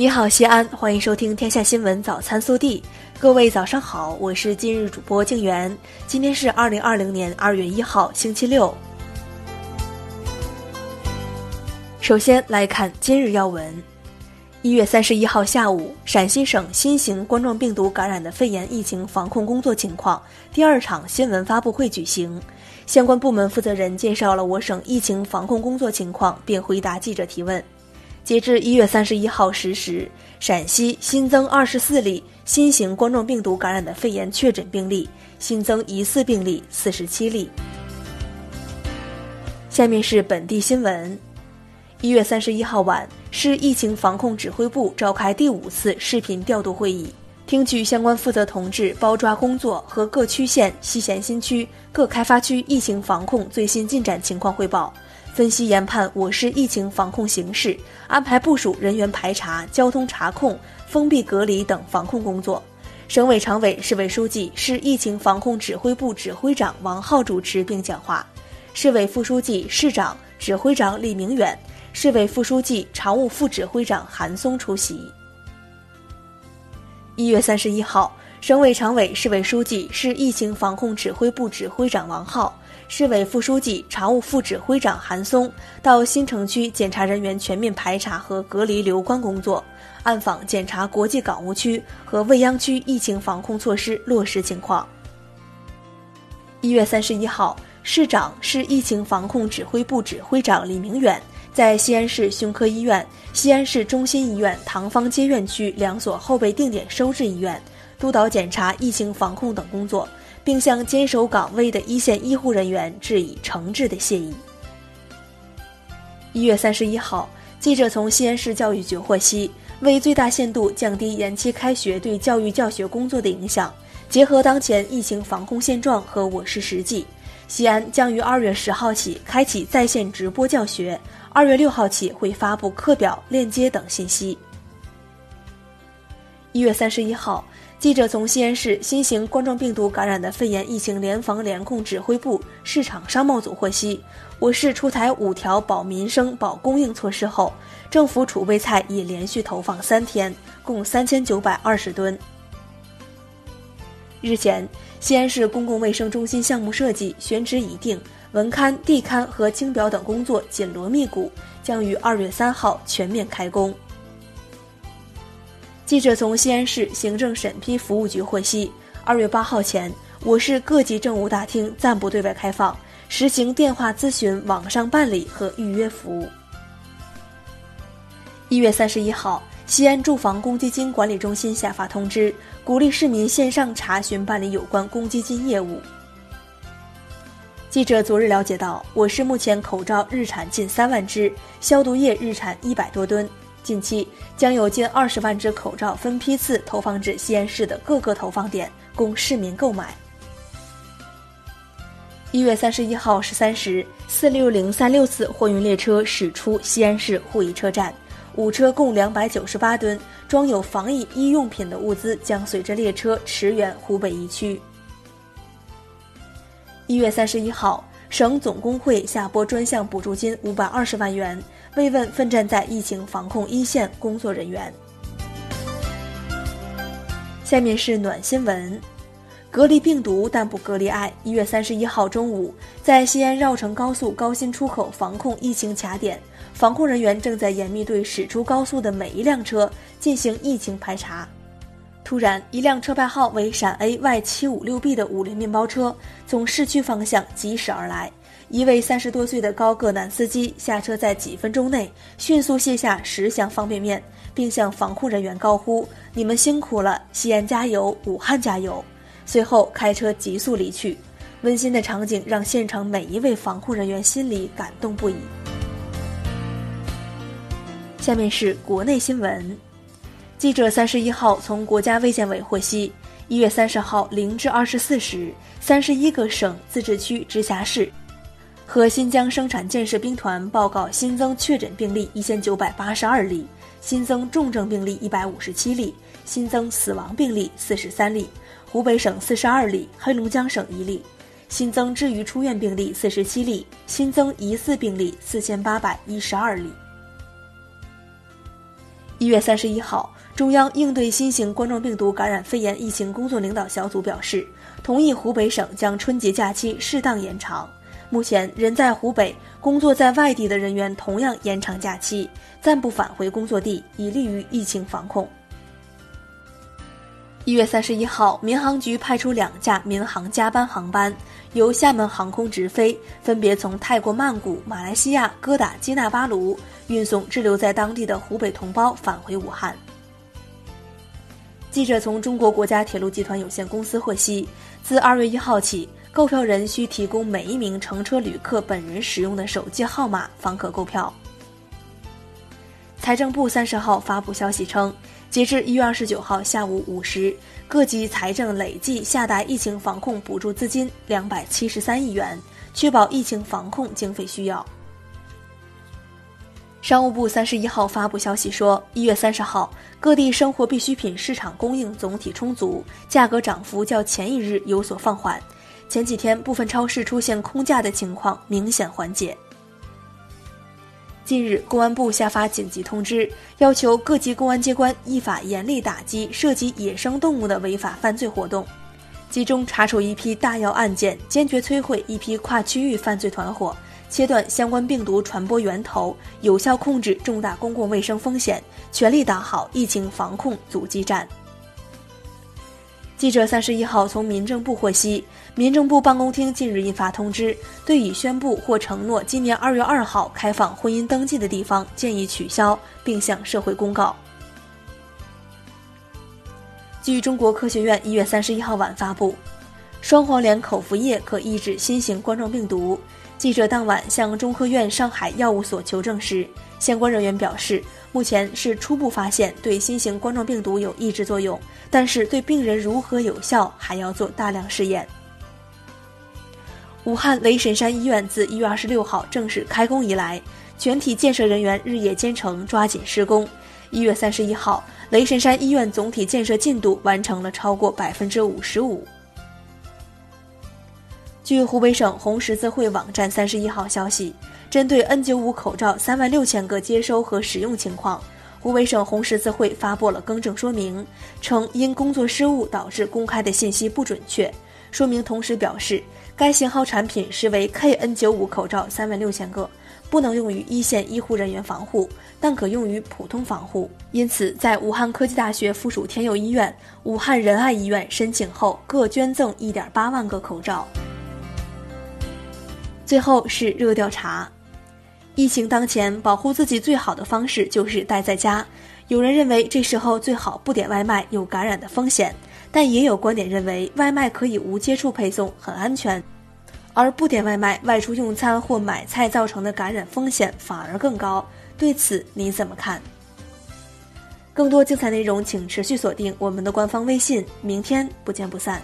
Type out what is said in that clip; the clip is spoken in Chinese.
你好，西安，欢迎收听《天下新闻早餐速递》。各位早上好，我是今日主播静媛。今天是二零二零年二月一号，星期六。首先来看今日要闻：一月三十一号下午，陕西省新型冠状病毒感染的肺炎疫情防控工作情况第二场新闻发布会举行，相关部门负责人介绍了我省疫情防控工作情况，并回答记者提问。截至一月三十一号十时，陕西新增二十四例新型冠状病毒感染的肺炎确诊病例，新增疑似病例四十七例。下面是本地新闻。一月三十一号晚，市疫情防控指挥部召开第五次视频调度会议，听取相关负责同志包抓工作和各区县、西咸新区各开发区疫情防控最新进展情况汇报。分析研判我市疫情防控形势，安排部署人员排查、交通查控、封闭隔离等防控工作。省委常委、市委书记、市疫情防控指挥部指挥长王浩主持并讲话，市委副书记、市长、指挥长李明远，市委副书记、常务副指挥长韩松出席。一月三十一号，省委常委、市委书记、市疫情防控指挥部指挥长王浩。市委副书记、常务副指挥长韩松到新城区检查人员全面排查和隔离留观工作，暗访检查国际港务区和未央区疫情防控措施落实情况。一月三十一号，市长、市疫情防控指挥部指挥长李明远在西安市胸科医院、西安市中心医院唐方街院区两所后备定点收治医院督导检查疫情防控等工作。并向坚守岗位的一线医护人员致以诚挚的谢意。一月三十一号，记者从西安市教育局获悉，为最大限度降低延期开学对教育教学工作的影响，结合当前疫情防控现状和我市实际，西安将于二月十号起开启在线直播教学，二月六号起会发布课表、链接等信息。一月三十一号。记者从西安市新型冠状病毒感染的肺炎疫情联防联控指挥部市场商贸组获悉，我市出台五条保民生、保供应措施后，政府储备菜已连续投放三天，共三千九百二十吨。日前，西安市公共卫生中心项目设计选址已定，文勘、地勘和清表等工作紧锣密鼓，将于二月三号全面开工。记者从西安市行政审批服务局获悉，二月八号前，我市各级政务大厅暂不对外开放，实行电话咨询、网上办理和预约服务。一月三十一号，西安住房公积金管理中心下发通知，鼓励市民线上查询办理有关公积金业务。记者昨日了解到，我市目前口罩日产近三万只，消毒液日产一百多吨。近期将有近二十万只口罩分批次投放至西安市的各个投放点，供市民购买。一月三十一号十三时，四六零三六次货运列车驶出西安市鄠邑车站，五车共两百九十八吨装有防疫医用品的物资将随着列车驰援湖北一区。一月三十一号，省总工会下拨专项补助金五百二十万元。慰问奋战在疫情防控一线工作人员。下面是暖新闻：隔离病毒，但不隔离爱。一月三十一号中午，在西安绕城高速高新出口防控疫情卡点，防控人员正在严密对驶出高速的每一辆车进行疫情排查。突然，一辆车牌号为陕 A Y 七五六 B 的五菱面包车从市区方向疾驶而来。一位三十多岁的高个男司机下车，在几分钟内迅速卸下十箱方便面，并向防护人员高呼：“你们辛苦了，西安加油，武汉加油！”随后开车急速离去。温馨的场景让现场每一位防护人员心里感动不已。下面是国内新闻，记者三十一号从国家卫健委获悉，一月三十号零至二十四时，三十一个省、自治区、直辖市。和新疆生产建设兵团报告新增确诊病例一千九百八十二例，新增重症病例一百五十七例，新增死亡病例四十三例。湖北省四十二例，黑龙江省一例，新增治愈出院病例四十七例，新增疑似病例四千八百一十二例。一月三十一号，中央应对新型冠状病毒感染肺炎疫情工作领导小组表示，同意湖北省将春节假期适当延长。目前，人在湖北、工作在外地的人员同样延长假期，暂不返回工作地，以利于疫情防控。一月三十一号，民航局派出两架民航加班航班，由厦门航空直飞，分别从泰国曼谷、马来西亚哥打基纳巴卢。运送滞留在当地的湖北同胞返回武汉。记者从中国国家铁路集团有限公司获悉，自二月一号起，购票人需提供每一名乘车旅客本人使用的手机号码，方可购票。财政部三十号发布消息称，截至一月二十九号下午五时，各级财政累计下达疫情防控补助资金两百七十三亿元，确保疫情防控经费需要。商务部三十一号发布消息说，一月三十号，各地生活必需品市场供应总体充足，价格涨幅较前一日有所放缓。前几天部分超市出现空架的情况明显缓解。近日，公安部下发紧急通知，要求各级公安机关依法严厉打击涉及野生动物的违法犯罪活动，集中查处一批大要案件，坚决摧毁一批跨区域犯罪团伙。切断相关病毒传播源头，有效控制重大公共卫生风险，全力打好疫情防控阻击战。记者三十一号从民政部获悉，民政部办公厅近日印发通知，对已宣布或承诺今年二月二号开放婚姻登记的地方，建议取消，并向社会公告。据中国科学院一月三十一号晚发布，双黄连口服液可抑制新型冠状病毒。记者当晚向中科院上海药物所求证时，相关人员表示，目前是初步发现对新型冠状病毒有抑制作用，但是对病人如何有效还要做大量试验。武汉雷神山医院自一月二十六号正式开工以来，全体建设人员日夜兼程，抓紧施工。一月三十一号，雷神山医院总体建设进度完成了超过百分之五十五。据湖北省红十字会网站三十一号消息，针对 N95 口罩三万六千个接收和使用情况，湖北省红十字会发布了更正说明，称因工作失误导致公开的信息不准确。说明同时表示，该型号产品实为 KN95 口罩三万六千个，不能用于一线医护人员防护，但可用于普通防护。因此，在武汉科技大学附属天佑医院、武汉仁爱医院申请后，各捐赠一点八万个口罩。最后是热调查，疫情当前，保护自己最好的方式就是待在家。有人认为这时候最好不点外卖，有感染的风险，但也有观点认为外卖可以无接触配送，很安全，而不点外卖外出用餐或买菜造成的感染风险反而更高。对此你怎么看？更多精彩内容，请持续锁定我们的官方微信。明天不见不散。